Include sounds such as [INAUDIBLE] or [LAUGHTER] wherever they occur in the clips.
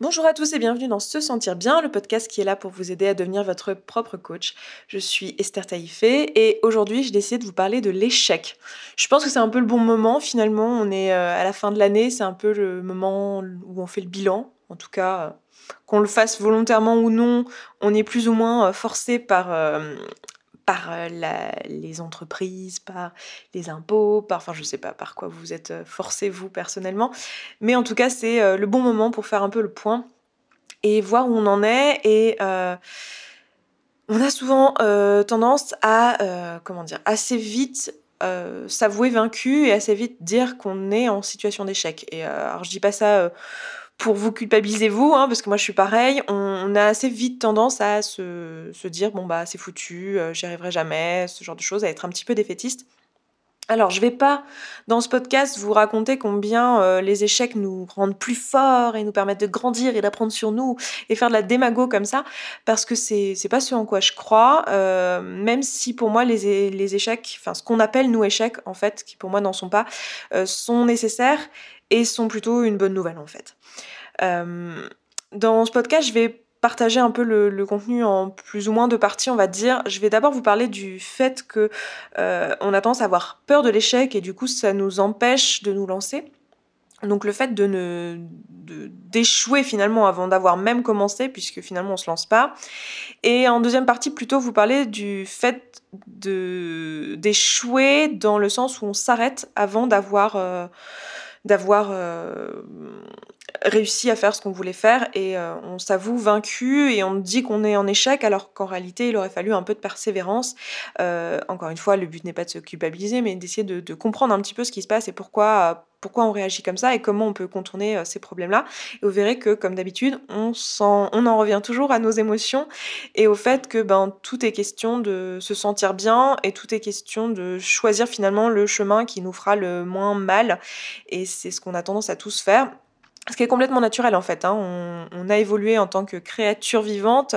Bonjour à tous et bienvenue dans Se Sentir Bien, le podcast qui est là pour vous aider à devenir votre propre coach. Je suis Esther Taïfé et aujourd'hui j'ai décidé de vous parler de l'échec. Je pense que c'est un peu le bon moment finalement, on est euh, à la fin de l'année, c'est un peu le moment où on fait le bilan, en tout cas euh, qu'on le fasse volontairement ou non, on est plus ou moins euh, forcé par, par euh, les entreprises, par les impôts, par, enfin je sais pas par quoi vous êtes euh, forcé vous personnellement, mais en tout cas c'est euh, le bon moment pour faire un peu le point et voir où on en est et on a souvent tendance à comment dire assez vite s'avouer vaincu et assez vite dire qu'on est en situation d'échec. Et alors je dis pas ça pour vous culpabiliser vous, hein, parce que moi je suis pareil, on, a assez vite tendance à se, se dire bon bah c'est foutu, euh, j'y arriverai jamais, ce genre de choses, à être un petit peu défaitiste. Alors je vais pas dans ce podcast vous raconter combien euh, les échecs nous rendent plus forts et nous permettent de grandir et d'apprendre sur nous et faire de la démago comme ça, parce que c'est pas ce en quoi je crois, euh, même si pour moi les, les échecs, enfin ce qu'on appelle nous échecs en fait, qui pour moi n'en sont pas, sont nécessaires et sont plutôt une bonne nouvelle en fait. Euh, dans ce podcast, je vais partager un peu le, contenu en plus ou moins de parties, on va dire. Je vais d'abord vous parler du fait que euh, on a tendance à avoir peur de l'échec et du coup ça nous empêche de nous lancer. Donc le fait de ne d'échouer finalement avant d'avoir même commencé, puisque finalement on se lance pas. Et en deuxième partie, plutôt vous parler du fait d'échouer dans le sens où on s'arrête avant d'avoir euh, d'avoir euh, réussi à faire ce qu'on voulait faire et euh, on s'avoue vaincu et on dit qu'on est en échec alors qu'en réalité il aurait fallu un peu de persévérance. Euh, encore une fois, le but n'est pas de se culpabiliser mais d'essayer de, comprendre un petit peu ce qui se passe et pourquoi, pourquoi on réagit comme ça et comment on peut contourner ces problèmes-là. Et vous verrez que comme d'habitude, on, on en revient toujours à nos émotions et au fait que ben, tout est question de se sentir bien et tout est question de choisir finalement le chemin qui nous fera le moins mal et c'est ce qu'on a tendance à tous faire ce qui est complètement naturel en fait. Hein. On, a évolué en tant que créature vivante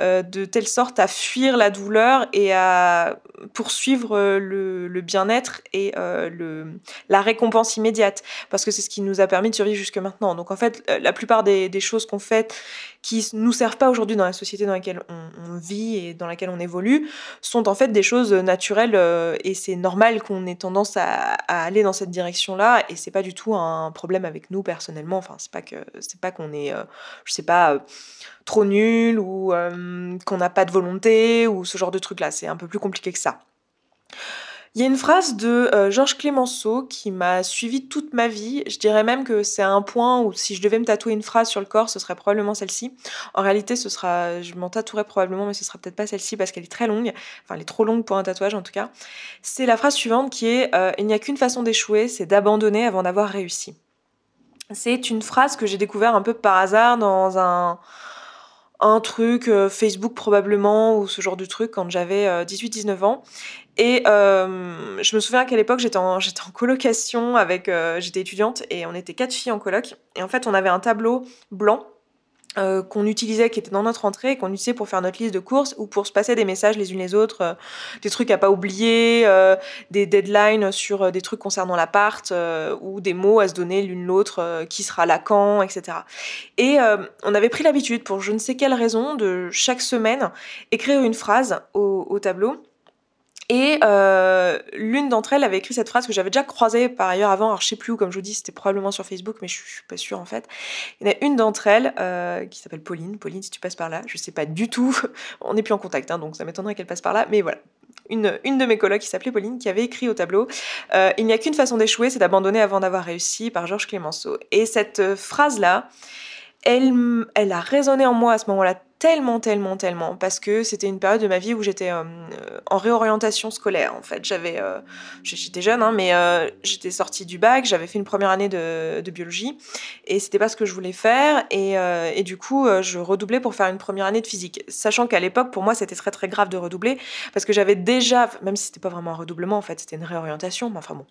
euh, de telle sorte à fuir la douleur et à poursuivre le, bien-être et euh, le, la récompense immédiate, parce que c'est ce qui nous a permis de survivre jusque maintenant. Donc en fait, la plupart des, des choses qu'on fait qui nous servent pas aujourd'hui dans la société dans laquelle on, vit et dans laquelle on évolue sont en fait des choses naturelles euh, et c'est normal qu'on ait tendance à, aller dans cette direction-là et c'est pas du tout un problème avec nous personnellement. Enfin, c'est pas que c'est pas qu'on est, euh, je sais pas, euh, trop nul ou qu'on n'a pas de volonté ou ce genre de truc là. C'est un peu plus compliqué que ça. Il y a une phrase de euh, Georges Clémenceau qui m'a suivi toute ma vie. Je dirais même que c'est un point où si je devais me tatouer une phrase sur le corps, ce serait probablement celle-ci. En réalité, ce sera, je m'en tatouerai probablement, mais ce sera peut-être pas celle-ci parce qu'elle est très longue. Enfin, elle est trop longue pour un tatouage en tout cas. C'est la phrase suivante qui est euh, Il n'y a qu'une façon d'échouer, c'est d'abandonner avant d'avoir réussi. C'est une phrase que j'ai découvert un peu par hasard dans un un truc euh, Facebook probablement ou ce genre de truc quand j'avais 18-19 ans et euh, je me souviens qu'à l'époque, j'étais en, j'étais en colocation avec. Euh, j'étais étudiante et on était quatre filles en coloc. Et en fait, on avait un tableau blanc euh, qu'on utilisait, qui était dans notre entrée, qu'on utilisait pour faire notre liste de courses ou pour se passer des messages les unes les autres, euh, des trucs à pas oublier, euh, des deadlines sur des trucs concernant l'appart ou des mots à se donner l'une l'autre, qui sera là quand, etc. Et on avait pris l'habitude, pour je ne sais quelle raison, de chaque semaine écrire une phrase au, au tableau et euh, l'une d'entre elles avait écrit cette phrase que j'avais déjà croisée par ailleurs avant, alors je sais plus où, comme je vous dis, c'était probablement sur Facebook, mais je, suis pas sûre en fait. Il y en a une d'entre elles euh, qui s'appelle Pauline. Pauline, si tu passes par là, je sais pas du tout, [LAUGHS] on n'est plus en contact, hein, donc ça m'étonnerait qu'elle passe par là, mais voilà. Une, une de mes colocs qui s'appelait Pauline qui avait écrit au tableau euh, Il n'y a qu'une façon d'échouer, c'est d'abandonner avant d'avoir réussi par Georges Clémenceau. Et cette phrase-là, elle, elle a résonné en moi à ce moment-là tellement, tellement, tellement, parce que c'était une période de ma vie où j'étais euh, en réorientation scolaire. En fait, j'avais, euh, j'étais jeune, hein, mais euh, j'étais sortie du bac, j'avais fait une première année de, de biologie, et c'était pas ce que je voulais faire, et, et, du coup, je redoublais pour faire une première année de physique, sachant qu'à l'époque, pour moi, c'était très très grave de redoubler, parce que j'avais déjà, même si c'était pas vraiment un redoublement, en fait, c'était une réorientation, mais enfin bon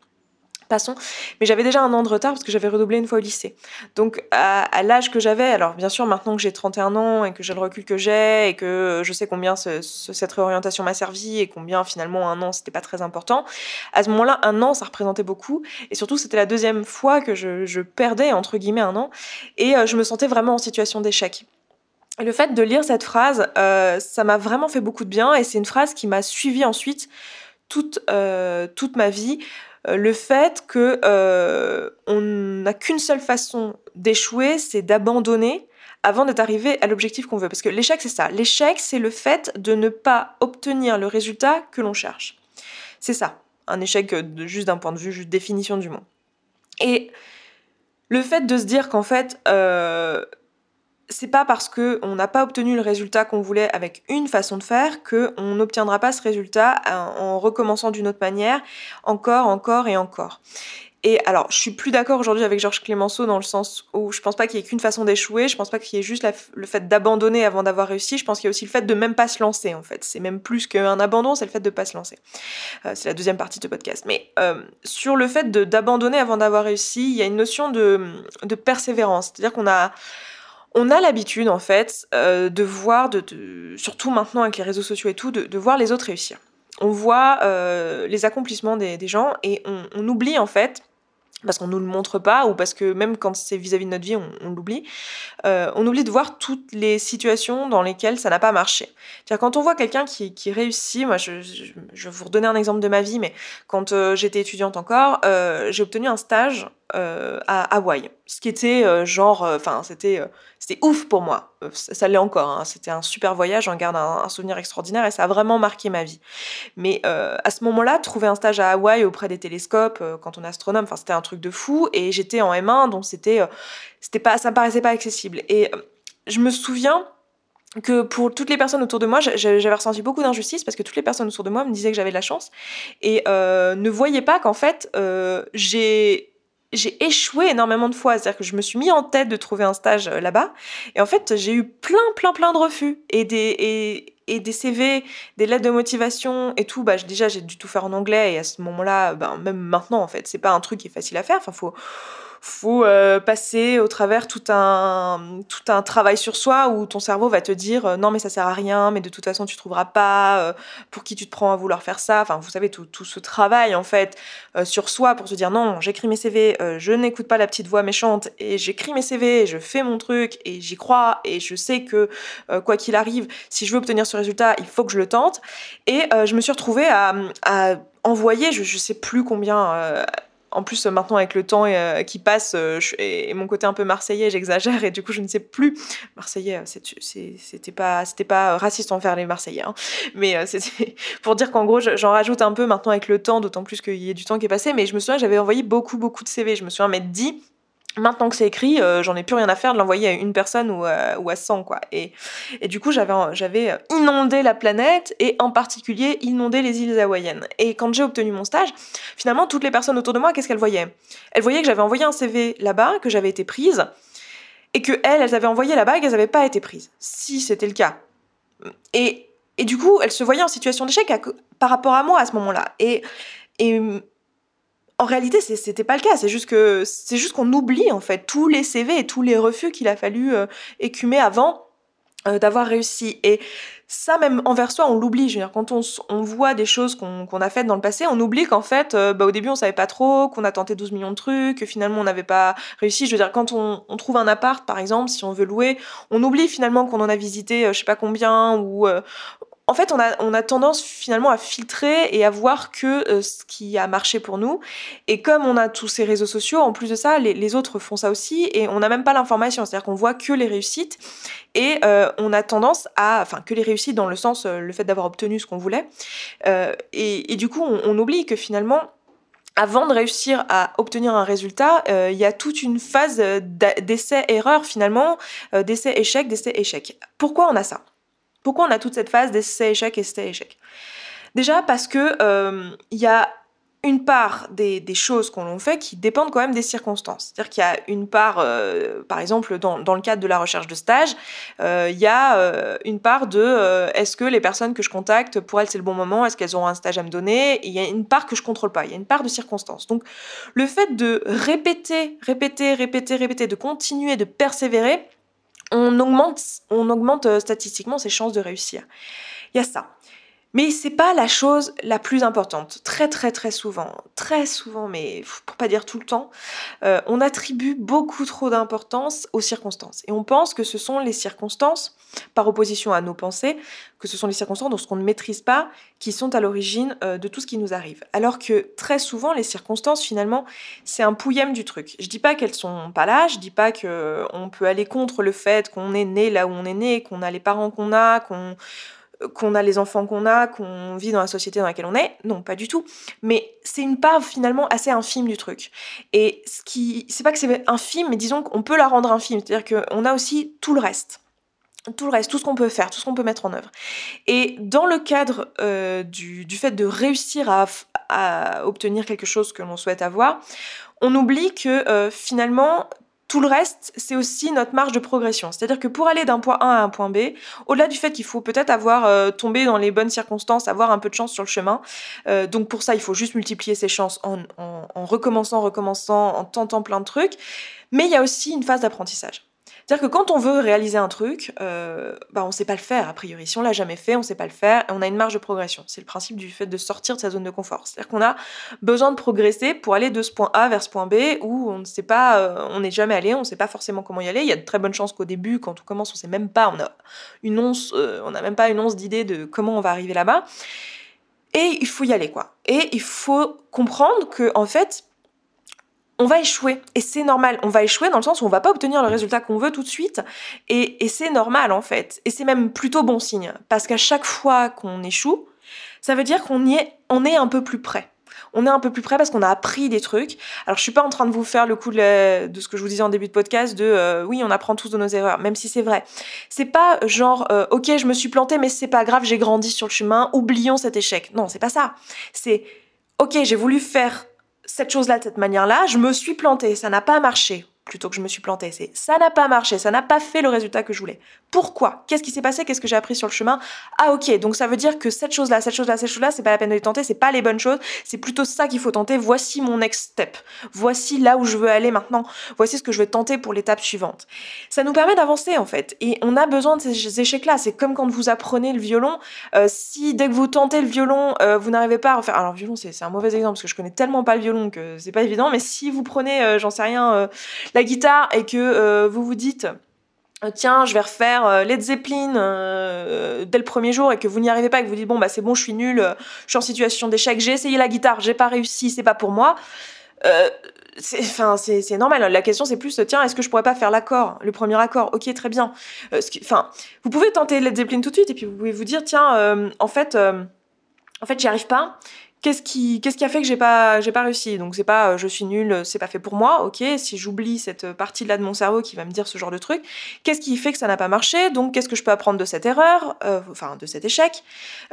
Mais j'avais déjà un an de retard parce que j'avais redoublé une fois au lycée. Donc à, l'âge que j'avais, alors bien sûr maintenant que j'ai 31 ans et que j'ai le recul que j'ai et que je sais combien cette réorientation m'a servi et combien finalement un an c'était pas très important, à ce moment-là un an ça représentait beaucoup et surtout c'était la deuxième fois que je, perdais entre guillemets un an et euh, je me sentais vraiment en situation d'échec. Le fait de lire cette phrase, euh, ça m'a vraiment fait beaucoup de bien et c'est une phrase qui m'a suivi ensuite toute, euh, toute ma vie. Euh, le fait que euh, on n'a qu'une seule façon d'échouer, c'est d'abandonner avant d'être arrivé à l'objectif qu'on veut. Parce que l'échec, c'est ça. L'échec, c'est le fait de ne pas obtenir le résultat que l'on cherche. C'est ça. Un échec juste d'un point de vue, juste définition du mot. Et le fait de se dire qu'en fait, euh, c'est pas parce qu'on n'a pas obtenu le résultat qu'on voulait avec une façon de faire qu'on n'obtiendra pas ce résultat en recommençant d'une autre manière, encore, encore et encore. Et alors, je suis plus d'accord aujourd'hui avec Georges Clémenceau dans le sens où je pense pas qu'il y ait qu'une façon d'échouer, je pense pas qu'il y ait juste le fait d'abandonner avant d'avoir réussi, je pense qu'il y a aussi le fait de même pas se lancer en fait. C'est même plus qu'un abandon, c'est le fait de pas se lancer. Euh, c'est la deuxième partie de podcast. Mais euh, sur le fait d'abandonner avant d'avoir réussi, il y a une notion de, de persévérance. C'est-à-dire qu'on a on a l'habitude en fait euh, de voir, surtout maintenant avec les réseaux sociaux et tout, de, voir les autres réussir. On voit euh, les accomplissements des, gens et on, oublie en fait parce qu'on nous le montre pas ou parce que même quand c'est vis-à-vis de notre vie, on, l'oublie. Euh, on oublie de voir toutes les situations dans lesquelles ça n'a pas marché. cest quand on voit quelqu'un qui, réussit, moi je, vais vous redonner un exemple de ma vie, mais quand j'étais étudiante encore, j'ai obtenu un stage à Hawaï, ce qui était genre, enfin c'était c'était ouf pour moi. Euh, ça, l'est encore. Hein. C'était un super voyage, j'en garde un, souvenir extraordinaire et ça a vraiment marqué ma vie. Mais euh, à ce moment-là, trouver un stage à Hawaï auprès des télescopes euh, quand on est astronome, enfin c'était un truc de fou. Et j'étais en M1, donc c'était, c'était pas, ça me paraissait pas accessible. Et je me souviens que pour toutes les personnes autour de moi, j'avais ressenti beaucoup d'injustice parce que toutes les personnes autour de moi me disaient que j'avais de la chance et ne voyaient pas qu'en fait j'ai j'ai échoué énormément de fois. C'est-à-dire que je me suis mis en tête de trouver un stage euh, là-bas. Et en fait, j'ai eu plein, plein, plein de refus. Et des, et, et des CV, des lettres de motivation et tout. Bah, déjà, j'ai dû tout faire en anglais. Et à ce moment-là, ben, même maintenant, en fait, c'est pas un truc qui est facile à faire. Enfin, faut faut euh, passer au travers tout un, tout un travail sur soi où ton cerveau va te dire euh, non mais ça sert à rien, mais de toute façon tu trouveras pas, euh, pour qui tu te prends à vouloir faire ça. Enfin vous savez tout, tout ce travail en fait sur soi pour se dire non j'écris mes CV, je n'écoute pas la petite voix méchante et j'écris mes CV, je fais mon truc et j'y crois et je sais que quoi qu'il arrive, si je veux obtenir ce résultat, il faut que je le tente. Et je me suis retrouvée à, à envoyer, je, je sais plus combien en plus, maintenant, avec le temps euh, qui passe, euh, et, mon côté un peu marseillais, j'exagère, et du coup, je ne sais plus. Marseillais, euh, c'était pas, c'était pas raciste envers les Marseillais, hein. mais [LAUGHS] c'était pour dire qu'en gros, j'en rajoute un peu maintenant avec le temps, d'autant plus qu'il y a du temps qui est passé. Mais je me souviens, j'avais envoyé beaucoup, beaucoup de CV. Je me souviens m'être dit, Maintenant que c'est écrit, euh, j'en ai plus rien à faire de l'envoyer à une personne ou à, ou à 100, quoi. Et, et du coup, j'avais, j'avais inondé la planète et en particulier inondé les îles hawaïennes. Et quand j'ai obtenu mon stage, finalement, toutes les personnes autour de moi, qu'est-ce qu'elles voyaient? Elles voyaient que j'avais envoyé un CV là-bas, que j'avais été prise, et que elles, elles avaient envoyé là-bas et qu'elles n'avaient pas été prises. Si c'était le cas. Et, et du coup, elles se voyaient en situation d'échec par rapport à moi à ce moment-là. Et, et en réalité, c'était pas le cas. C'est juste que c'est juste qu'on oublie en fait tous les CV et tous les refus qu'il a fallu euh, écumer avant euh, d'avoir réussi. Et ça, même envers soi, on l'oublie. Je quand on, voit des choses qu'on a faites dans le passé, on oublie qu'en fait, euh, bah, au début, on savait pas trop, qu'on a tenté 12 millions de trucs, que finalement, on n'avait pas réussi. Je veux dire, quand on, trouve un appart, par exemple, si on veut louer, on oublie finalement qu'on en a visité, je sais pas combien, ou en fait, on a, tendance finalement à filtrer et à voir que euh, ce qui a marché pour nous. Et comme on a tous ces réseaux sociaux, en plus de ça, les, autres font ça aussi et on n'a même pas l'information. C'est-à-dire qu'on voit que les réussites et euh, on a tendance à, enfin, que les réussites dans le sens, euh, le fait d'avoir obtenu ce qu'on voulait. Et, du coup, on, oublie que finalement, avant de réussir à obtenir un résultat, il y a toute une phase d'essai-erreur finalement, d'essai-échec, d'essai-échec. Pourquoi on a ça? Pourquoi on a toute cette phase d'essai-échec, essai-échec Déjà parce que il euh, y a une part des, choses qu'on fait qui dépendent quand même des circonstances. C'est-à-dire qu'il y a une part, euh, par exemple, dans, le cadre de la recherche de stage, euh, il y a une part de est-ce que les personnes que je contacte, pour elles c'est le bon moment, est-ce qu'elles auront un stage à me donner? Il y a une part que je contrôle pas, il y a une part de circonstances. Donc le fait de répéter, répéter, répéter, répéter, de continuer, de persévérer, on augmente, on augmente statistiquement ses chances de réussir. Il y a ça. Mais c'est pas la chose la plus importante. Très très très souvent, très souvent, mais pour pas dire tout le temps, euh, on attribue beaucoup trop d'importance aux circonstances. Et on pense que ce sont les circonstances, par opposition à nos pensées, que ce sont les circonstances dont qu'on ne maîtrise pas, qui sont à l'origine euh, de tout ce qui nous arrive. Alors que très souvent, les circonstances, finalement, c'est un pouillème du truc. Je dis pas qu'elles sont pas là, je dis pas qu'on peut aller contre le fait qu'on est né là où on est né, qu'on a les parents qu'on a, qu'on qu'on a les enfants qu'on a, qu'on vit dans la société dans laquelle on est. Non, pas du tout. Mais c'est une part finalement assez infime du truc. Et ce qui, c'est pas que c'est infime, mais disons qu'on peut la rendre infime. C'est-à-dire qu'on a aussi tout le reste tout le reste, tout ce qu'on peut faire, tout ce qu'on peut mettre en œuvre. Et dans le cadre euh, du, fait de réussir à, obtenir quelque chose que l'on souhaite avoir, on oublie que euh, finalement, tout le reste, c'est aussi notre marge de progression. C'est-à-dire que pour aller d'un point A à un point B, au-delà du fait qu'il faut peut-être avoir euh, tombé dans les bonnes circonstances, avoir un peu de chance sur le chemin, donc pour ça, il faut juste multiplier ses chances en, en recommençant, recommençant, en tentant plein de trucs. Mais il y a aussi une phase d'apprentissage. C'est-à-dire que quand on veut réaliser un truc, euh, bah on sait pas le faire a priori. Si on l'a jamais fait, on sait pas le faire on a une marge de progression. C'est le principe du fait de sortir de sa zone de confort. C'est-à-dire qu'on a besoin de progresser pour aller de ce point A vers ce point B où on ne sait pas, euh, on n'est jamais allé, on ne sait pas forcément comment y aller. Il y a de très bonnes chances qu'au début, quand on commence, on sait même pas, on a une once, euh, on n'a même pas une once d'idée de comment on va arriver là-bas. Et il faut y aller quoi. Et il faut comprendre que en fait, on va échouer. Et c'est normal. On va échouer dans le sens où on va pas obtenir le résultat qu'on veut tout de suite. Et, c'est normal, en fait. Et c'est même plutôt bon signe. Parce qu'à chaque fois qu'on échoue, ça veut dire qu'on est, on est un peu plus près. On est un peu plus près parce qu'on a appris des trucs. Alors je suis pas en train de vous faire le coup de, ce que je vous disais en début de podcast de euh, oui on apprend tous de nos erreurs, même si c'est vrai. C'est pas genre euh, ok je me suis planté mais c'est pas grave j'ai grandi sur le chemin, oublions cet échec. Non c'est pas ça. C'est ok j'ai voulu faire cette chose-là de cette manière-là, je me suis plantée, ça n'a pas marché plutôt que je me suis plantée. C'est ça n'a pas marché, ça n'a pas fait le résultat que je voulais. Pourquoi? Qu'est-ce qui s'est passé? Qu'est-ce que j'ai appris sur le chemin? Ah ok, donc ça veut dire que cette chose-là, cette chose-là, cette chose-là, c'est pas la peine de les tenter, c'est pas les bonnes choses, c'est plutôt ça qu'il faut tenter. Voici mon next step. Voici là où je veux aller maintenant. Voici ce que je vais tenter pour l'étape suivante. Ça nous permet d'avancer en fait. Et on a besoin de ces échecs-là. C'est comme quand vous apprenez le violon. Euh, si dès que vous tentez le violon, euh, vous n'arrivez pas à refaire. Alors violon, c'est un mauvais exemple parce que je connais tellement pas le violon que c'est pas évident. Mais si vous prenez, euh, j'en sais rien, la guitare et que vous vous dites euh, tiens, je vais refaire euh, Led Zeppelin euh, dès le premier jour et que vous n'y arrivez pas et que vous dites bon bah c'est bon, je suis nul, je suis en situation d'échec, j'ai essayé la guitare, j'ai pas réussi, c'est pas pour moi. enfin c'est normal. La question c'est plus tiens est-ce que je pourrais pas faire l'accord, le premier accord? Ok très bien. Enfin vous pouvez tenter Led Zeppelin tout de suite et puis vous pouvez vous dire tiens en fait en fait j'y arrive pas qu'est-ce qui, qu'est-ce qui a fait que j'ai pas, j'ai pas réussi? Donc c'est pas, euh, je suis nulle, c'est pas fait pour moi, ok. Si j'oublie cette partie là de mon cerveau qui va me dire ce genre de truc, qu'est-ce qui fait que ça n'a pas marché? Donc qu'est-ce que je peux apprendre de cette erreur, euh, enfin de cet échec?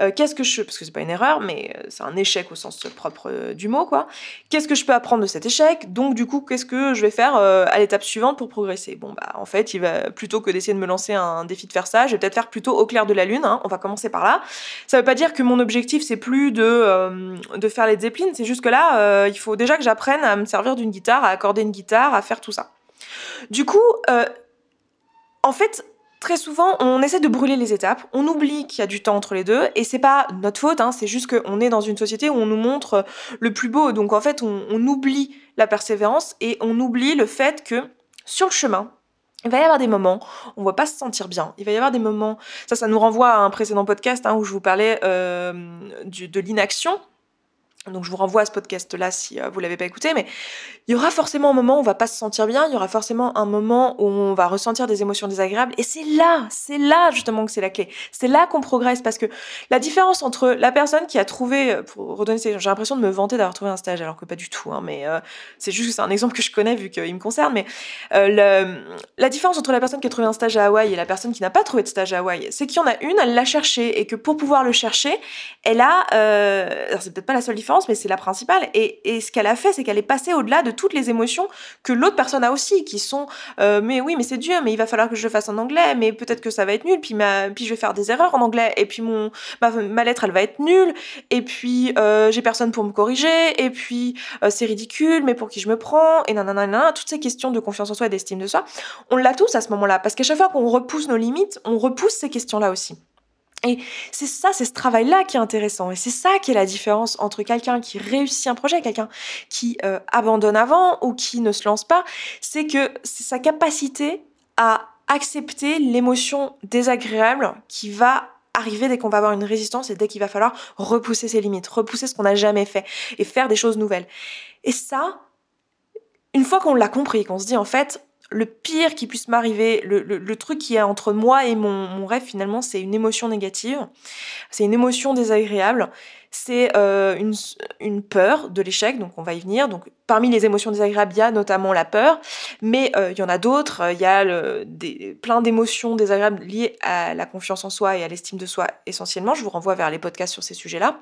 Euh, Qu'est-ce que je, parce que c'est pas une erreur, mais c'est un échec au sens propre du mot, quoi. Qu'est-ce que je peux apprendre de cet échec? Donc du coup, qu'est-ce que je vais faire à l'étape suivante pour progresser? Bon bah en fait, il va plutôt que d'essayer de me lancer un défi de faire ça, je vais peut-être faire plutôt au clair de la lune. Hein, on va commencer par là. Ça veut pas dire que mon objectif c'est plus de de faire les Zeppelin, c'est juste que là, euh, il faut déjà que j'apprenne à me servir d'une guitare, à accorder une guitare, à faire tout ça. Du coup, euh, en fait, très souvent, on essaie de brûler les étapes, on oublie qu'il y a du temps entre les deux, et c'est pas notre faute, hein, c'est juste qu'on est dans une société où on nous montre le plus beau, donc en fait, on, oublie la persévérance et on oublie le fait que sur le chemin, il va y avoir des moments où on va pas se sentir bien. Il va y avoir des moments, ça, ça nous renvoie à un précédent podcast hein, où je vous parlais euh, de l'inaction. Donc je vous renvoie à ce podcast-là si euh, vous l'avez pas écouté, mais il y aura forcément un moment où on va pas se sentir bien, il y aura forcément un moment où on va ressentir des émotions désagréables, et c'est là, c'est là justement que c'est la clé. C'est là qu'on progresse, parce que la différence entre la personne qui a trouvé, euh, pour redonner, j'ai l'impression de me vanter d'avoir trouvé un stage, alors que pas du tout, hein, mais euh, c'est juste que c'est un exemple que je connais vu qu'il me concerne, mais la différence entre la personne qui a trouvé un stage à Hawaï et la personne qui n'a pas trouvé de stage à Hawaï, c'est qu'il y en a une, elle l'a cherché, et que pour pouvoir le chercher, elle a, c'est peut-être pas la seule différence, mais c'est la principale. Et, et ce qu'elle a fait, c'est qu'elle est passée au-delà de toutes les émotions que l'autre personne a aussi, qui sont euh, mais oui, mais c'est dur, mais il va falloir que je le fasse en anglais, mais peut-être que ça va être nul, puis, ma, puis je vais faire des erreurs en anglais, et puis mon, ma, lettre, elle va être nulle, et puis euh, j'ai personne pour me corriger, et puis euh, c'est ridicule, mais pour qui je me prends, et nanana, toutes ces questions de confiance en soi et d'estime de soi, on l'a tous à ce moment-là, parce qu'à chaque fois qu'on repousse nos limites, on repousse ces questions-là aussi. Et c'est ça, c'est ce travail-là qui est intéressant. Et c'est ça qui est la différence entre quelqu'un qui réussit un projet, quelqu'un qui euh, abandonne avant ou qui ne se lance pas. C'est que c'est sa capacité à accepter l'émotion désagréable qui va arriver dès qu'on va avoir une résistance et dès qu'il va falloir repousser ses limites, repousser ce qu'on n'a jamais fait et faire des choses nouvelles. Et ça, une fois qu'on l'a compris, qu'on se dit en fait, le pire qui puisse m'arriver, le, truc qui est entre moi et mon, rêve finalement, c'est une émotion négative, c'est une émotion désagréable, c'est euh, une, peur de l'échec, donc on va y venir. Donc parmi les émotions désagréables, il y a notamment la peur, mais euh, il y en a d'autres, il y a des, plein d'émotions désagréables liées à la confiance en soi et à l'estime de soi essentiellement. Je vous renvoie vers les podcasts sur ces sujets-là.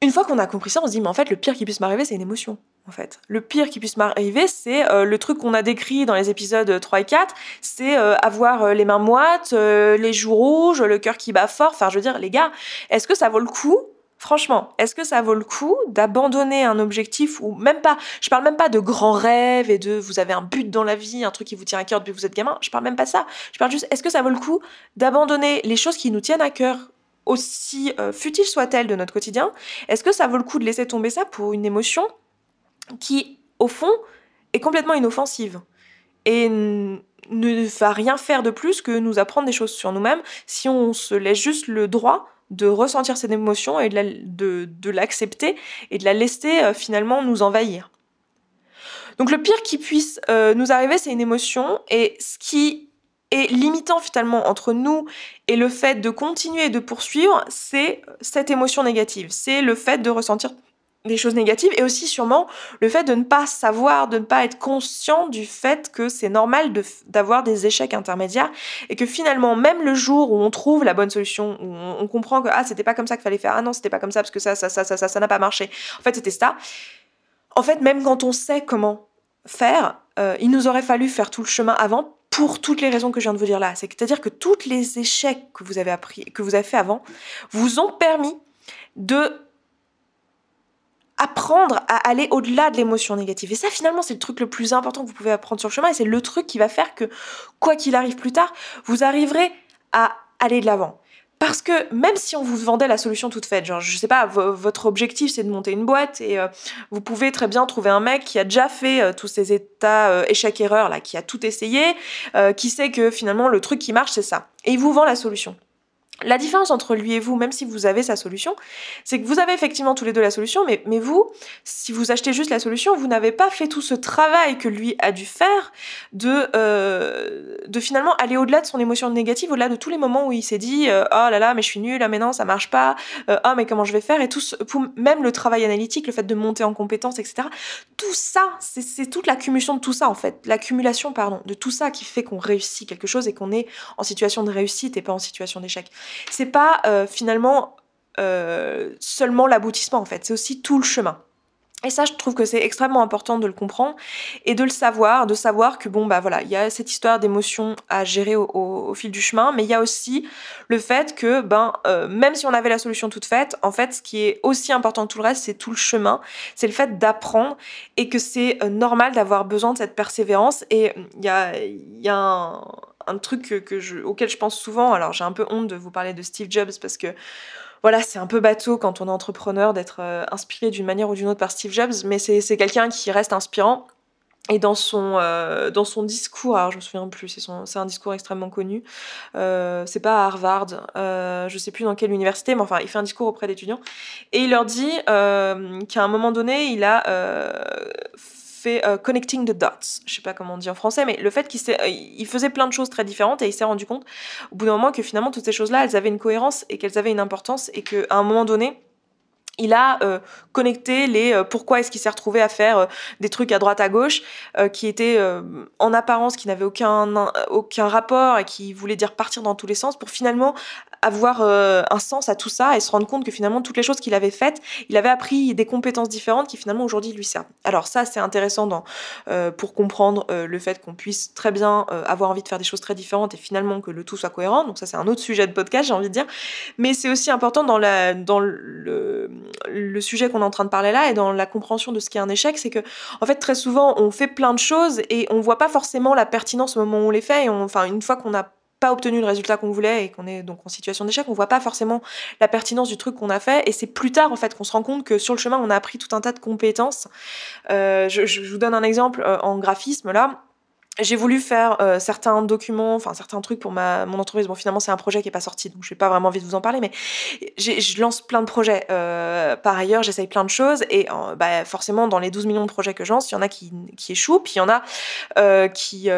Une fois qu'on a compris ça, on se dit, mais en fait, le pire qui puisse m'arriver, c'est une émotion en fait. Le pire qui puisse m'arriver, c'est euh, le truc qu'on a décrit dans les épisodes 3 et 4, c'est euh, avoir euh, les mains moites, les joues rouges, le cœur qui bat fort. Enfin, je veux dire, les gars, est-ce que ça vaut le coup? Franchement, est-ce que ça vaut le coup d'abandonner un objectif ou même pas Je parle même pas de grands rêves et de vous avez un but dans la vie, un truc qui vous tient à cœur depuis que vous êtes gamin. Je parle même pas ça. Je parle juste est-ce que ça vaut le coup d'abandonner les choses qui nous tiennent à cœur aussi futiles soient-elles de notre quotidien? Est-ce que ça vaut le coup de laisser tomber ça pour une émotion qui, au fond, est complètement inoffensive et ne va rien faire de plus que nous apprendre des choses sur nous-mêmes si on se laisse juste le droit de ressentir cette émotion et de, l'accepter et de la laisser euh, finalement nous envahir. Donc le pire qui puisse euh, nous arriver, c'est une émotion et ce qui est limitant finalement entre nous et le fait de continuer et de poursuivre, c'est cette émotion négative. C'est le fait de ressentir des choses négatives et aussi sûrement le fait de ne pas savoir, de ne pas être conscient du fait que c'est normal d'avoir des échecs intermédiaires et que finalement même le jour où on trouve la bonne solution, où on, comprend que ah c'était pas comme ça qu'il fallait faire, ah non c'était pas comme ça parce que ça ça ça ça ça ça n'a pas marché, en fait c'était ça. En fait même quand on sait comment faire, euh, il nous aurait fallu faire tout le chemin avant pour toutes les raisons que je viens de vous dire là. C'est-à-dire que tous les échecs que vous avez appris, que vous avez fait avant, vous ont permis de apprendre à aller au-delà de l'émotion négative. Et ça, finalement, c'est le truc le plus important que vous pouvez apprendre sur le chemin. Et c'est le truc qui va faire que, quoi qu'il arrive plus tard, vous arriverez à aller de l'avant. Parce que même si on vous vendait la solution toute faite, genre je sais pas, votre objectif c'est de monter une boîte et euh, vous pouvez très bien trouver un mec qui a déjà fait euh, tous ces états euh, échec-erreur là, qui a tout essayé, qui sait que finalement le truc qui marche c'est ça. Et il vous vend la solution. La différence entre lui et vous, même si vous avez sa solution, c'est que vous avez effectivement tous les deux la solution, mais, vous, si vous achetez juste la solution, vous n'avez pas fait tout ce travail que lui a dû faire de, euh, de finalement aller au-delà de son émotion négative, au-delà de tous les moments où il s'est dit euh, oh là là, mais je suis nul, ah mais non, ça marche pas, euh, oh mais comment je vais faire, et tout même le travail analytique, le fait de monter en compétences, etc. Tout ça, c'est toute l'accumulation de tout ça en fait, l'accumulation, pardon, de tout ça qui fait qu'on réussit quelque chose et qu'on est en situation de réussite et pas en situation d'échec c'est pas euh, finalement euh, seulement l'aboutissement en fait, c'est aussi tout le chemin. Et ça, je trouve que c'est extrêmement important de le comprendre et de le savoir, de savoir que bon, bah voilà, il y a cette histoire d'émotions à gérer au, fil du chemin, mais il y a aussi le fait que, ben, euh, même si on avait la solution toute faite, en fait, ce qui est aussi important que tout le reste, c'est tout le chemin, c'est le fait d'apprendre et que c'est normal d'avoir besoin de cette persévérance. Et il y a, y a un, un truc auquel je pense souvent. Alors j'ai un peu honte de vous parler de Steve Jobs parce que voilà, c'est un peu bateau quand on est entrepreneur d'être euh, inspiré d'une manière ou d'une autre par Steve Jobs, mais c'est quelqu'un qui reste inspirant. Et dans son, euh, dans son discours, alors je me souviens plus, c'est un discours extrêmement connu, euh, c'est pas à Harvard, euh, je sais plus dans quelle université, mais enfin il fait un discours auprès d'étudiants, et il leur dit qu'à un moment donné, il a euh, connecting the dots. Je sais pas comment on dit en français, mais le fait qu'il euh, faisait plein de choses très différentes et il s'est rendu compte au bout d'un moment que finalement toutes ces choses-là, elles avaient une cohérence et qu'elles avaient une importance et qu'à un moment donné, il a euh, connecté les euh, pourquoi est-ce qu'il s'est retrouvé à faire euh, des trucs à droite à gauche qui étaient en apparence qui n'avaient aucun aucun rapport et qui voulaient dire partir dans tous les sens pour finalement avoir un sens à tout ça et se rendre compte que finalement toutes les choses qu'il avait faites, il avait appris des compétences différentes qui finalement aujourd'hui lui servent. Alors ça c'est intéressant dans, pour comprendre le fait qu'on puisse très bien avoir envie de faire des choses très différentes et finalement que le tout soit cohérent. Donc ça c'est un autre sujet de podcast j'ai envie de dire, mais c'est aussi important dans la dans le le sujet qu'on est en train de parler là et dans la compréhension de ce qu'est un échec, c'est que en fait très souvent on fait plein de choses et on voit pas forcément la pertinence au moment où on les fait. Enfin une fois qu'on n'a pas obtenu le résultat qu'on voulait et qu'on est donc en situation d'échec, on voit pas forcément la pertinence du truc qu'on a fait et c'est plus tard en fait qu'on se rend compte que sur le chemin on a appris tout un tas de compétences. Euh, je, je, vous donne un exemple euh, en graphisme là j'ai voulu faire euh, certains documents, enfin certains trucs pour ma mon entreprise. Bon, finalement, c'est un projet qui est pas sorti, donc je n'ai pas vraiment envie de vous en parler, mais je lance plein de projets. Euh, par ailleurs, j'essaye plein de choses et euh, bah, forcément, dans les 12 millions de projets que je lance, il y en a qui, qui échouent, puis il y en a qui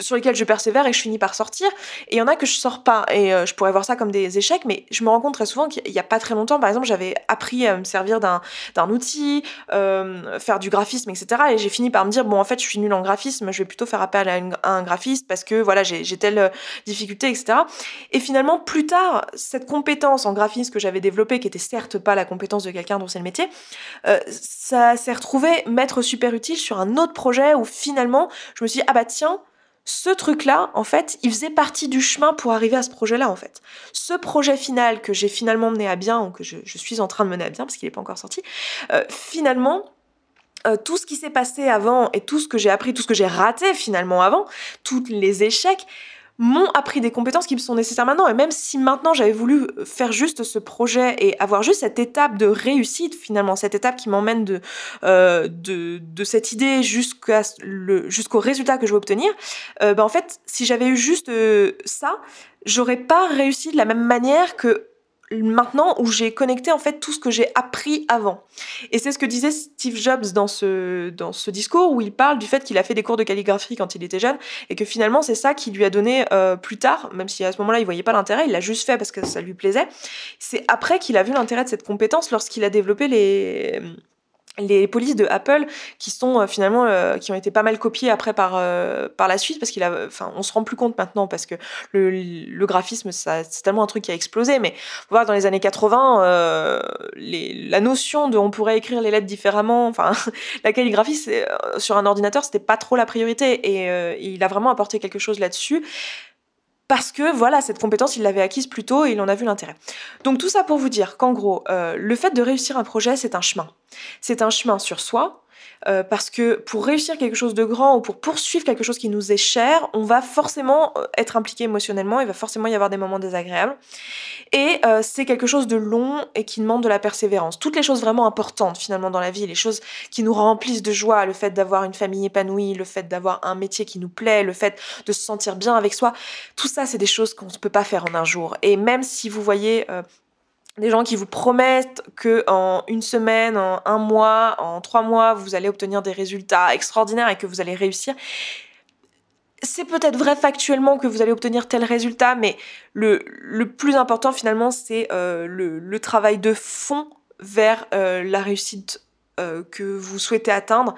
sur lesquels je persévère et je finis par sortir, et il y en a que je sors pas. Et je pourrais voir ça comme des échecs, mais je me rends compte très souvent qu'il y a pas très longtemps, par exemple, j'avais appris à me servir d'un d'un outil, faire du graphisme, etc. Et j'ai fini par me dire bon, en fait, je suis nulle en graphisme, je vais faire appel à, un graphiste parce que voilà j'ai telle euh, difficulté, etc. Et finalement, plus tard, cette compétence en graphisme que j'avais développée, qui était certes pas la compétence de quelqu'un dont c'est le métier, euh, ça s'est retrouvé m'être super utile sur un autre projet où finalement, je me suis dit, ah bah tiens, ce truc-là, en fait, il faisait partie du chemin pour arriver à ce projet-là, en fait. Ce projet final que j'ai finalement mené à bien, ou que je, suis en train de mener à bien, parce qu'il n'est pas encore sorti, euh, finalement, euh, tout ce qui s'est passé avant et tout ce que j'ai appris, tout ce que j'ai raté finalement avant, tous les échecs, m'ont appris des compétences qui me sont nécessaires maintenant. Et même si maintenant j'avais voulu faire juste ce projet et avoir juste cette étape de réussite, finalement, cette étape qui m'emmène de, euh, cette idée jusqu'au résultat que je veux obtenir, euh, ben en fait, si j'avais eu juste ça, j'aurais pas réussi de la même manière que maintenant où j'ai connecté en fait tout ce que j'ai appris avant. Et c'est ce que disait Steve Jobs dans ce, dans ce discours où il parle du fait qu'il a fait des cours de calligraphie quand il était jeune et que finalement c'est ça qui lui a donné euh, plus tard, même si à ce moment-là il voyait pas l'intérêt, il l'a juste fait parce que ça lui plaisait. C'est après qu'il a vu l'intérêt de cette compétence lorsqu'il a développé les les polices de Apple qui sont euh, finalement euh, qui ont été pas mal copiées après par euh, par la suite parce qu'il a enfin on se rend plus compte maintenant parce que le, le graphisme ça c'est tellement un truc qui a explosé mais voir dans les années 80 les, la notion de on pourrait écrire les lettres différemment enfin [LAUGHS] la calligraphie sur un ordinateur c'était pas trop la priorité et il a vraiment apporté quelque chose là-dessus parce que voilà, cette compétence, il l'avait acquise plus tôt et il en a vu l'intérêt. Donc tout ça pour vous dire qu'en gros, euh, le fait de réussir un projet, c'est un chemin. C'est un chemin sur soi, euh, parce que pour réussir quelque chose de grand ou pour poursuivre quelque chose qui nous est cher, on va forcément euh, être impliqué émotionnellement, il va forcément y avoir des moments désagréables. Et euh, c'est quelque chose de long et qui demande de la persévérance. Toutes les choses vraiment importantes finalement dans la vie, les choses qui nous remplissent de joie, le fait d'avoir une famille épanouie, le fait d'avoir un métier qui nous plaît, le fait de se sentir bien avec soi, tout ça c'est des choses qu'on ne peut pas faire en un jour. Et même si vous voyez des gens qui vous promettent que en une semaine, en un mois, en trois mois, vous allez obtenir des résultats extraordinaires et que vous allez réussir. C'est peut-être vrai factuellement que vous allez obtenir tel résultat, mais le, plus important finalement, c'est euh, le, le, travail de fond vers euh, la réussite euh, que vous souhaitez atteindre.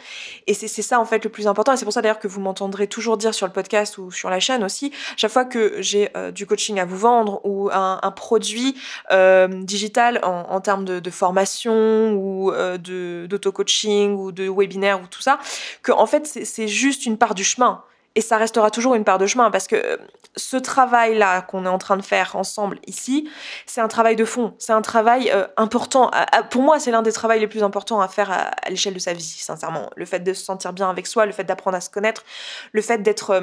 Et c'est ça en fait le plus important. Et c'est pour ça d'ailleurs que vous m'entendrez toujours dire sur le podcast ou sur la chaîne aussi, chaque fois que j'ai euh, du coaching à vous vendre ou un, produit euh, digital en, termes de, de, formation ou d'auto-coaching ou de webinaire ou tout ça, que en fait c'est juste une part du chemin et ça restera toujours une part de chemin parce que euh, ce travail-là qu'on est en train de faire ensemble ici, c'est un travail de fond, c'est un travail euh, important. Pour moi, c'est l'un des travaux les plus importants à faire à, l'échelle de sa vie, sincèrement. Le fait de se sentir bien avec soi, le fait d'apprendre à se connaître, le fait d'être euh,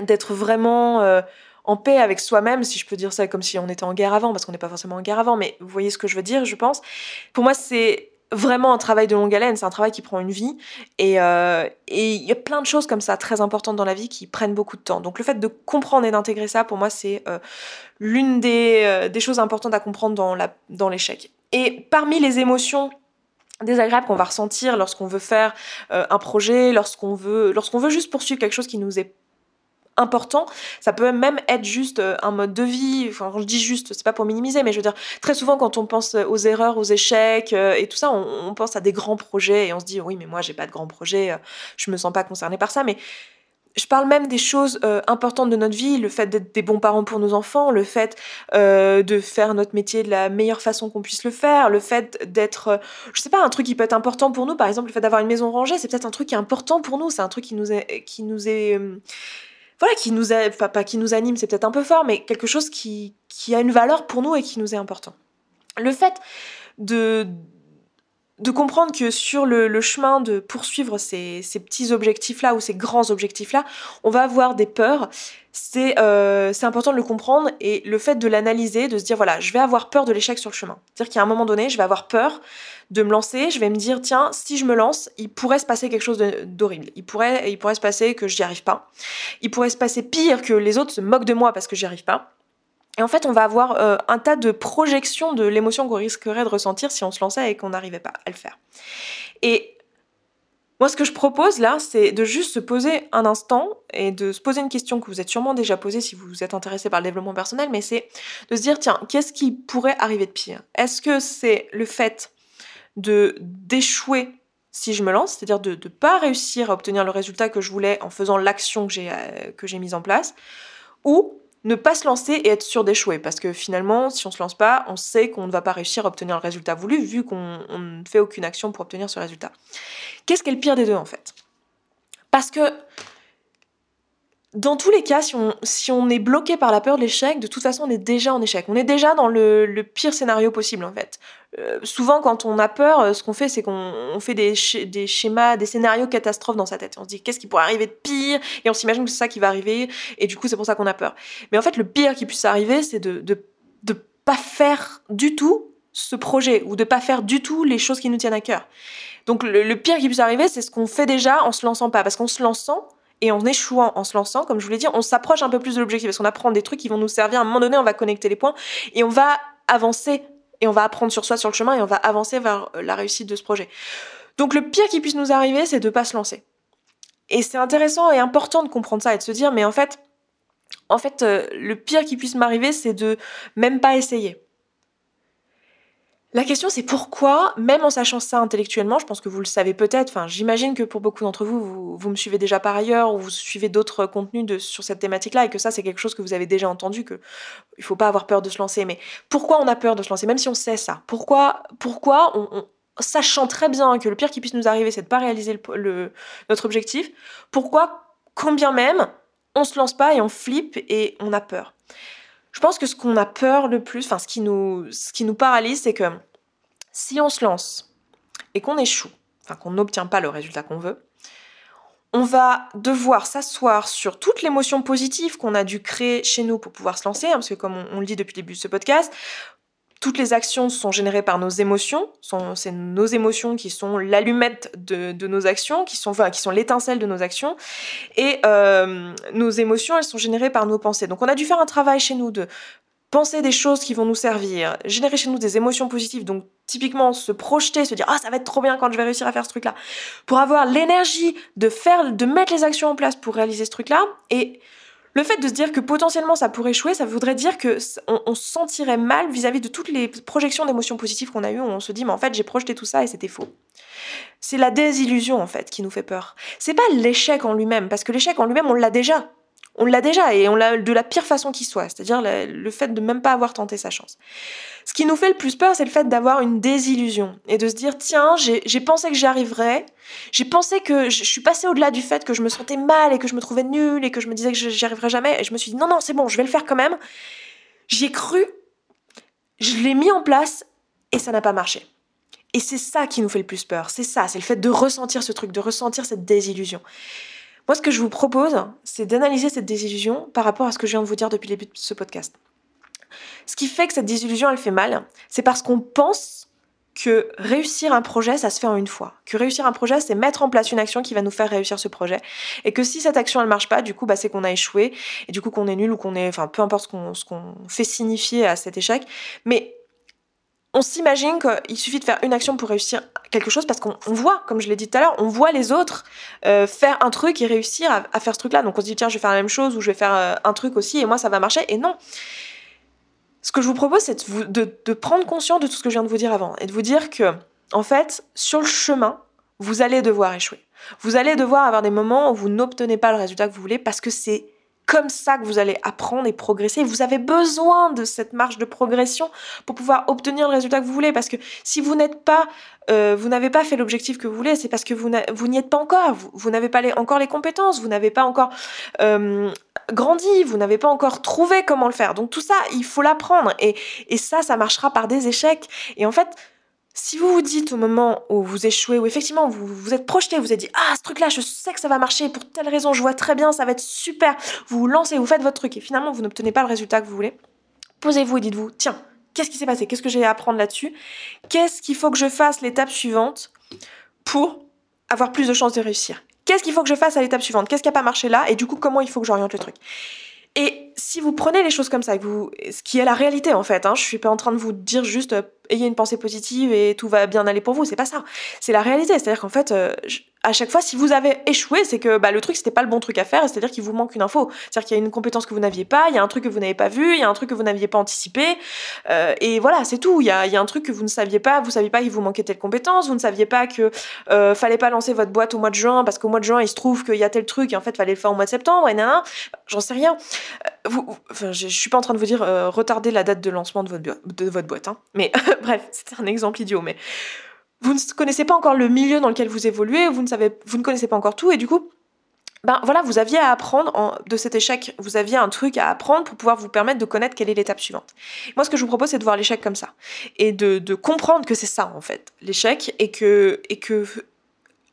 d'être vraiment en paix avec soi-même, si je peux dire ça comme si on était en guerre avant, parce qu'on n'est pas forcément en guerre avant, mais vous voyez ce que je veux dire, je pense. Pour moi, c'est vraiment un travail de longue haleine, c'est un travail qui prend une vie. Euh, et il y a plein de choses comme ça, très importantes dans la vie, qui prennent beaucoup de temps. Donc le fait de comprendre et d'intégrer ça, pour moi, c'est euh, l'une des, euh, des, choses importantes à comprendre dans, dans l'échec. Et parmi les émotions désagréables qu'on va ressentir lorsqu'on veut faire un projet, lorsqu'on veut, lorsqu'on veut juste poursuivre quelque chose qui nous est important. Ça peut même être juste euh, un mode de vie. Enfin, je dis juste, c'est pas pour minimiser, mais je veux dire, très souvent quand on pense aux erreurs, aux échecs euh, et tout ça, on, pense à des grands projets et on se dit oui, mais moi j'ai pas de grands projets, je me sens pas concernée par ça. Mais je parle même des choses euh, importantes de notre vie, le fait d'être des bons parents pour nos enfants, le fait euh, de faire notre métier de la meilleure façon qu'on puisse le faire, le fait d'être, euh, je sais pas, un truc qui peut être important pour nous, par exemple le fait d'avoir une maison rangée, c'est peut-être un truc qui est important pour nous, c'est un truc qui nous est, qui nous est, voilà, qui nous a, pas qui nous anime, c'est peut-être un peu fort, mais quelque chose qui, qui a une valeur pour nous et qui nous est important. Le fait de de comprendre que sur le, chemin de poursuivre ces, petits objectifs-là ou ces grands objectifs-là, on va avoir des peurs. Euh, c'est important de le comprendre et le fait de l'analyser, de se dire voilà, je vais avoir peur de l'échec sur le chemin. C'est-à-dire qu'à un moment donné, je vais avoir peur de me lancer, je vais me dire tiens, si je me lance, il pourrait se passer quelque chose d'horrible. Il pourrait, il pourrait se passer que je n'y arrive pas. Il pourrait se passer pire que les autres se moquent de moi parce que j'y arrive pas. Et en fait, on va avoir euh, un tas de projections de l'émotion qu'on risquerait de ressentir si on se lançait et qu'on n'arrivait pas à le faire. Et moi, ce que je propose là, c'est de juste se poser un instant et de se poser une question que vous êtes sûrement déjà posée si vous êtes intéressé par le développement personnel, mais c'est de se dire, tiens, qu'est-ce qui pourrait arriver de pire? Est-ce que c'est le fait de d'échouer si je me lance, c'est-à-dire de ne pas réussir à obtenir le résultat que je voulais en faisant l'action que j'ai euh, que j'ai mise en place, ou ne pas se lancer et être sûr d'échouer. Parce que finalement, si on se lance pas, on sait qu'on ne va pas réussir à obtenir le résultat voulu, vu qu'on ne fait aucune action pour obtenir ce résultat. Qu'est-ce qui est le pire des deux, en fait? Parce que dans tous les cas, si on, si on est bloqué par la peur de l'échec, de toute façon, on est déjà en échec. On est déjà dans le, pire scénario possible, en fait. Euh, souvent, quand on a peur, euh, ce qu'on fait, c'est qu'on fait des, des, schémas, des scénarios catastrophes dans sa tête. On se dit, qu'est-ce qui pourrait arriver de pire? Et on s'imagine que c'est ça qui va arriver, et du coup, c'est pour ça qu'on a peur. Mais en fait, le pire qui puisse arriver, c'est de, de, de pas faire du tout ce projet, ou de pas faire du tout les choses qui nous tiennent à cœur. Donc, le, le pire qui puisse arriver, c'est ce qu'on fait déjà en se lançant pas. Parce qu'en se lançant, et en échouant, en se lançant, comme je vous l'ai dit, on s'approche un peu plus de l'objectif parce qu'on apprend des trucs qui vont nous servir. À un moment donné, on va connecter les points et on va avancer et on va apprendre sur soi sur le chemin et on va avancer vers euh, la réussite de ce projet. Donc le pire qui puisse nous arriver, c'est de pas se lancer. Et c'est intéressant et important de comprendre ça et de se dire, mais en fait, en fait, euh, le pire qui puisse m'arriver, c'est de même pas essayer. La question c'est pourquoi, même en sachant ça intellectuellement, je pense que vous le savez peut-être, j'imagine que pour beaucoup d'entre vous, vous, me suivez déjà par ailleurs ou vous suivez d'autres contenus sur cette thématique-là et que ça c'est quelque chose que vous avez déjà entendu, que il faut pas avoir peur de se lancer. Mais pourquoi on a peur de se lancer, même si on sait ça Pourquoi, pourquoi sachant très bien que le pire qui puisse nous arriver c'est de pas réaliser notre objectif, pourquoi, combien même, on se lance pas et on flippe et on a peur? Je pense que ce qu'on a peur le plus, ce qui nous, paralyse, c'est que si on se lance et qu'on échoue, enfin qu'on n'obtient pas le résultat qu'on veut, on va devoir s'asseoir sur toute l'émotion positive qu'on a dû créer chez nous pour pouvoir se lancer, hein, parce que comme on, le dit depuis le début de ce podcast, toutes les actions sont générées par nos émotions. C'est nos émotions qui sont l'allumette de, nos actions, qui sont, enfin, qui sont l'étincelle de nos actions. Et euh, nos émotions, elles sont générées par nos pensées. Donc on a dû faire un travail chez nous de penser des choses qui vont nous servir, générer chez nous des émotions positives, donc typiquement se projeter, se dire ah ça va être trop bien quand je vais réussir à faire ce truc là, pour avoir l'énergie de faire, de mettre les actions en place pour réaliser ce truc là, et le fait de se dire que potentiellement ça pourrait échouer, ça voudrait dire que on, se sentirait mal vis-à-vis de toutes les projections d'émotions positives qu'on a eues, on se dit mais en fait j'ai projeté tout ça et c'était faux. C'est la désillusion en fait qui nous fait peur. C'est pas l'échec en lui-même, parce que l'échec en lui-même on l'a déjà on l'a déjà et on l'a de la pire façon qui soit, c'est-à-dire le, fait de même pas avoir tenté sa chance. Ce qui nous fait le plus peur, c'est le fait d'avoir une désillusion et de se dire tiens, j'ai pensé que j'y arriverais, j'ai pensé que je, suis passée au-delà du fait que je me sentais mal et que je me trouvais nulle et que je me disais que j'y arriverais jamais et je me suis dit non non c'est bon, je vais le faire quand même. J'y ai cru, je l'ai mis en place et ça n'a pas marché. Et c'est ça qui nous fait le plus peur, c'est ça, c'est le fait de ressentir ce truc, de ressentir cette désillusion. Moi, ce que je vous propose, c'est d'analyser cette désillusion par rapport à ce que je viens de vous dire depuis le début de ce podcast. Ce qui fait que cette désillusion, elle fait mal, c'est parce qu'on pense que réussir un projet, ça se fait en une fois. Que réussir un projet, c'est mettre en place une action qui va nous faire réussir ce projet. Et que si cette action, elle marche pas, du coup, bah, c'est qu'on a échoué, et du coup, qu'on est nul ou qu'on est, enfin, peu importe ce qu'on, ce qu'on fait signifier à cet échec. Mais on s'imagine qu'il suffit de faire une action pour réussir quelque chose parce qu'on voit, comme je l'ai dit tout à l'heure, on voit les autres euh, faire un truc et réussir à, faire ce truc-là. Donc on se dit tiens, je vais faire la même chose ou je vais faire euh, un truc aussi et moi ça va marcher. Et non. Ce que je vous propose, c'est de, de, prendre conscience de tout ce que je viens de vous dire avant et de vous dire que, en fait, sur le chemin, vous allez devoir échouer. Vous allez devoir avoir des moments où vous n'obtenez pas le résultat que vous voulez parce que c'est comme ça que vous allez apprendre et progresser. Vous avez besoin de cette marge de progression pour pouvoir obtenir le résultat que vous voulez. Parce que si vous n'êtes pas, euh, vous n'avez pas fait l'objectif que vous voulez, c'est parce que vous, n'y êtes pas encore. Vous, n'avez pas encore les compétences, vous n'avez pas encore euh, grandi, vous n'avez pas encore trouvé comment le faire. Donc tout ça, il faut l'apprendre. Et, et ça, ça marchera par des échecs. Et en fait, si vous vous dites au moment où vous échouez, où effectivement vous vous êtes projeté, vous êtes dit Ah, ce truc-là, je sais que ça va marcher pour telle raison, je vois très bien, ça va être super, vous vous lancez, vous faites votre truc et finalement vous n'obtenez pas le résultat que vous voulez, posez-vous et dites-vous Tiens, qu'est-ce qui s'est passé? Qu'est-ce que j'ai à apprendre là-dessus? Qu'est-ce qu'il faut que je fasse l'étape suivante pour avoir plus de chances de réussir? Qu'est-ce qu'il faut que je fasse à l'étape suivante? Qu'est-ce qui n'a pas marché là? Et du coup, comment il faut que j'oriente le truc? Et si vous prenez les choses comme ça, ce qui est la réalité en fait, hein, je suis pas en train de vous dire juste euh, ayez une pensée positive et tout va bien aller pour vous, c'est pas ça. C'est la réalité, c'est-à-dire qu'en fait, euh, à chaque fois, si vous avez échoué, c'est que bah, le truc, c'était pas le bon truc à faire, c'est-à-dire qu'il vous manque une info. C'est-à-dire qu'il y a une compétence que vous n'aviez pas, il y a un truc que vous n'avez pas vu, il y a un truc que vous n'aviez pas anticipé, euh, et voilà, c'est tout. Il y a, un truc que vous ne saviez pas, vous saviez pas qu'il vous manquait telle compétence, vous ne saviez pas que euh, fallait pas lancer votre boîte au mois de juin, parce qu'au mois de juin, il se trouve qu'il y a tel truc, et en fait, fallait le faire au mois de septembre, et nan, j'en sais rien. Euh, enfin, je, suis pas en train de vous dire euh, retardez la date de lancement de votre, de votre boîte, hein. mais [LAUGHS] bref, c'était un exemple idiot, mais vous ne connaissez pas encore le milieu dans lequel vous évoluez, vous ne savez, vous ne connaissez pas encore tout, et du coup, ben voilà, vous aviez à apprendre de cet échec, vous aviez un truc à apprendre pour pouvoir vous permettre de connaître quelle est l'étape suivante. Moi, ce que je vous propose, c'est de voir l'échec comme ça et de, comprendre que c'est ça en fait, l'échec, et que et que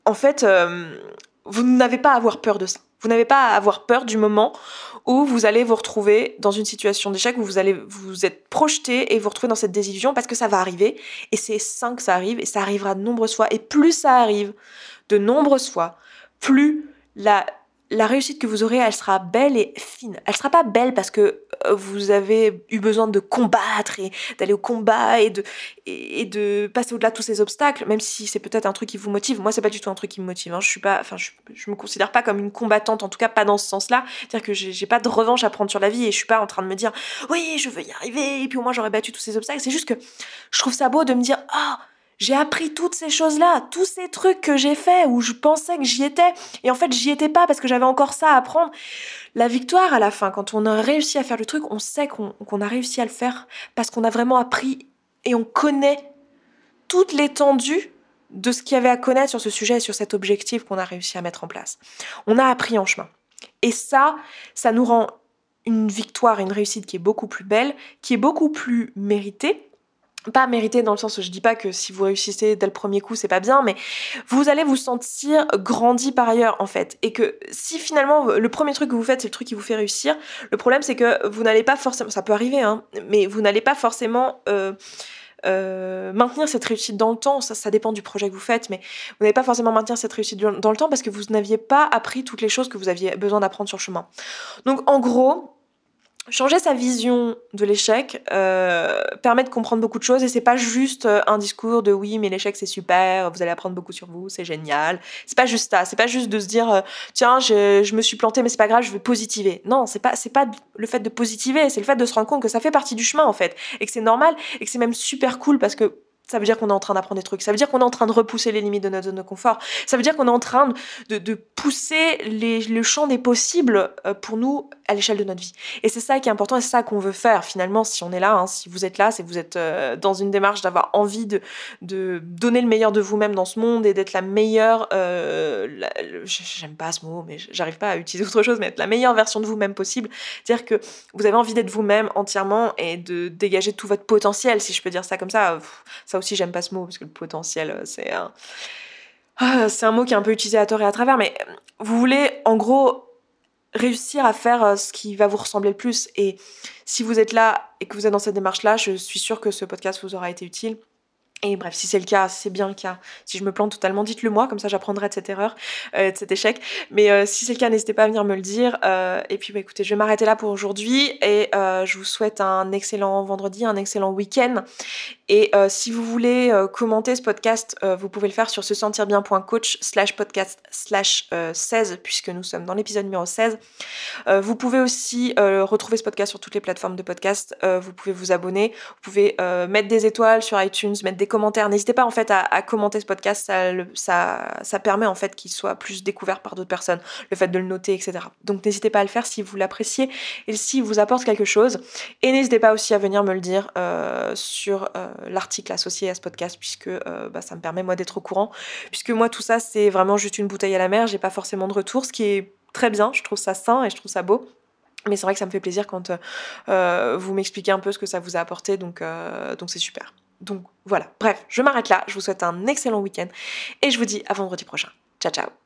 en fait, euh, vous n'avez pas à avoir peur de ça. Vous n'avez pas à avoir peur du moment où vous allez vous retrouver dans une situation d'échec où vous allez vous être projeté et vous retrouver dans cette désillusion parce que ça va arriver. Et c'est sain que ça arrive et ça arrivera de nombreuses fois. Et plus ça arrive de nombreuses fois, plus la la réussite que vous aurez, elle sera belle et fine. Elle sera pas belle parce que euh, vous avez eu besoin de combattre et d'aller au combat et de, passer au-delà de tous ces obstacles, même si c'est peut-être un truc qui vous motive. Moi, c'est pas du tout un truc qui me motive. Hein. Je suis pas, enfin, je, me considère pas comme une combattante, en tout cas pas dans ce sens-là. C'est-à-dire que j'ai pas de revanche à prendre sur la vie et je suis pas en train de me dire, oui, je veux y arriver et puis au moins j'aurais battu tous ces obstacles. C'est juste que je trouve ça beau de me dire, oh, j'ai appris toutes ces choses-là, tous ces trucs que j'ai faits où je pensais que j'y étais et en fait j'y étais pas parce que j'avais encore ça à apprendre. La victoire à la fin, quand on a réussi à faire le truc, on sait qu'on a réussi à le faire parce qu'on a vraiment appris et on connaît toute l'étendue de ce qu'il y avait à connaître sur ce sujet sur cet objectif qu'on a réussi à mettre en place. On a appris en chemin. Et ça, ça nous rend une victoire et une réussite qui est beaucoup plus belle, qui est beaucoup plus méritée pas mérité dans le sens où je dis pas que si vous réussissez dès le premier coup c'est pas bien mais vous allez vous sentir grandi par ailleurs en fait et que si finalement le premier truc que vous faites c'est le truc qui vous fait réussir le problème c'est que vous n'allez pas forcément ça peut arriver hein mais vous n'allez pas forcément euh, euh, maintenir cette réussite dans le temps, ça, ça dépend du projet que vous faites, mais vous n'allez pas forcément maintenir cette réussite dans le temps parce que vous n'aviez pas appris toutes les choses que vous aviez besoin d'apprendre sur le chemin. Donc en gros, changer sa vision de l'échec euh, permet de comprendre beaucoup de choses et c'est pas juste euh, un discours de oui mais l'échec c'est super vous allez apprendre beaucoup sur vous c'est génial c'est pas juste ça c'est pas juste de se dire euh, tiens je, je, me suis planté mais c'est pas grave je vais positiver non c'est pas c'est pas le fait de positiver c'est le fait de se rendre compte que ça fait partie du chemin en fait et que c'est normal et que c'est même super cool parce que ça veut dire qu'on est en train d'apprendre des trucs. Ça veut dire qu'on est en train de repousser les limites de notre zone de confort. Ça veut dire qu'on est en train de, de pousser les, le champ des possibles euh, pour nous à l'échelle de notre vie. Et c'est ça qui est important et c'est ça qu'on veut faire finalement si on est là, hein, si vous êtes là, si vous êtes euh, dans une démarche d'avoir envie de, de donner le meilleur de vous-même dans ce monde et d'être la meilleure, euh, j'aime pas ce mot, mais j'arrive pas à utiliser autre chose, mais être la meilleure version de vous-même possible. C'est-à-dire que vous avez envie d'être vous-même entièrement et de dégager tout votre potentiel, si je peux dire ça comme ça. Ça aussi, j'aime pas ce mot, parce que le potentiel, euh, c'est un... Ah, c'est un mot qui est un peu utilisé à tort et à travers, mais vous voulez, en gros, réussir à faire euh, ce qui va vous ressembler le plus. Et si vous êtes là et que vous êtes dans cette démarche-là, je suis sûre que ce podcast vous aura été utile. Et bref, si c'est le cas, c'est bien le cas. Si je me plante totalement, dites-le moi, comme ça j'apprendrai de cette erreur, euh, de cet échec. Mais euh, si c'est le cas, n'hésitez pas à venir me le dire. Euh, et puis bah, écoutez, je vais m'arrêter là pour aujourd'hui et je vous souhaite un excellent vendredi, un excellent week-end. Et si vous voulez commenter ce podcast, vous pouvez le faire sur se sentir bien.coach slash podcast slash 16 puisque nous sommes dans l'épisode numéro 16. vous pouvez aussi retrouver ce podcast sur toutes les plateformes de podcast. vous pouvez vous abonner, vous pouvez mettre des étoiles sur iTunes, mettre des commentaires. N'hésitez pas en fait à, commenter ce podcast, ça, ça, permet en fait qu'il soit plus découvert par d'autres personnes, le fait de le noter, etc. Donc n'hésitez pas à le faire si vous l'appréciez et s'il vous apporte quelque chose. Et n'hésitez pas aussi à venir me le dire euh, sur euh, l'article associé à ce podcast, puisque euh, bah, ça me permet moi d'être au courant. Puisque moi tout ça c'est vraiment juste une bouteille à la mer, j'ai pas forcément de retour, ce qui est très bien, je trouve ça sain et je trouve ça beau. Mais c'est vrai que ça me fait plaisir quand vous m'expliquez un peu ce que ça vous a apporté, donc donc c'est super. Donc voilà, bref, je m'arrête là, je vous souhaite un excellent week-end et je vous dis à vendredi prochain. Ciao ciao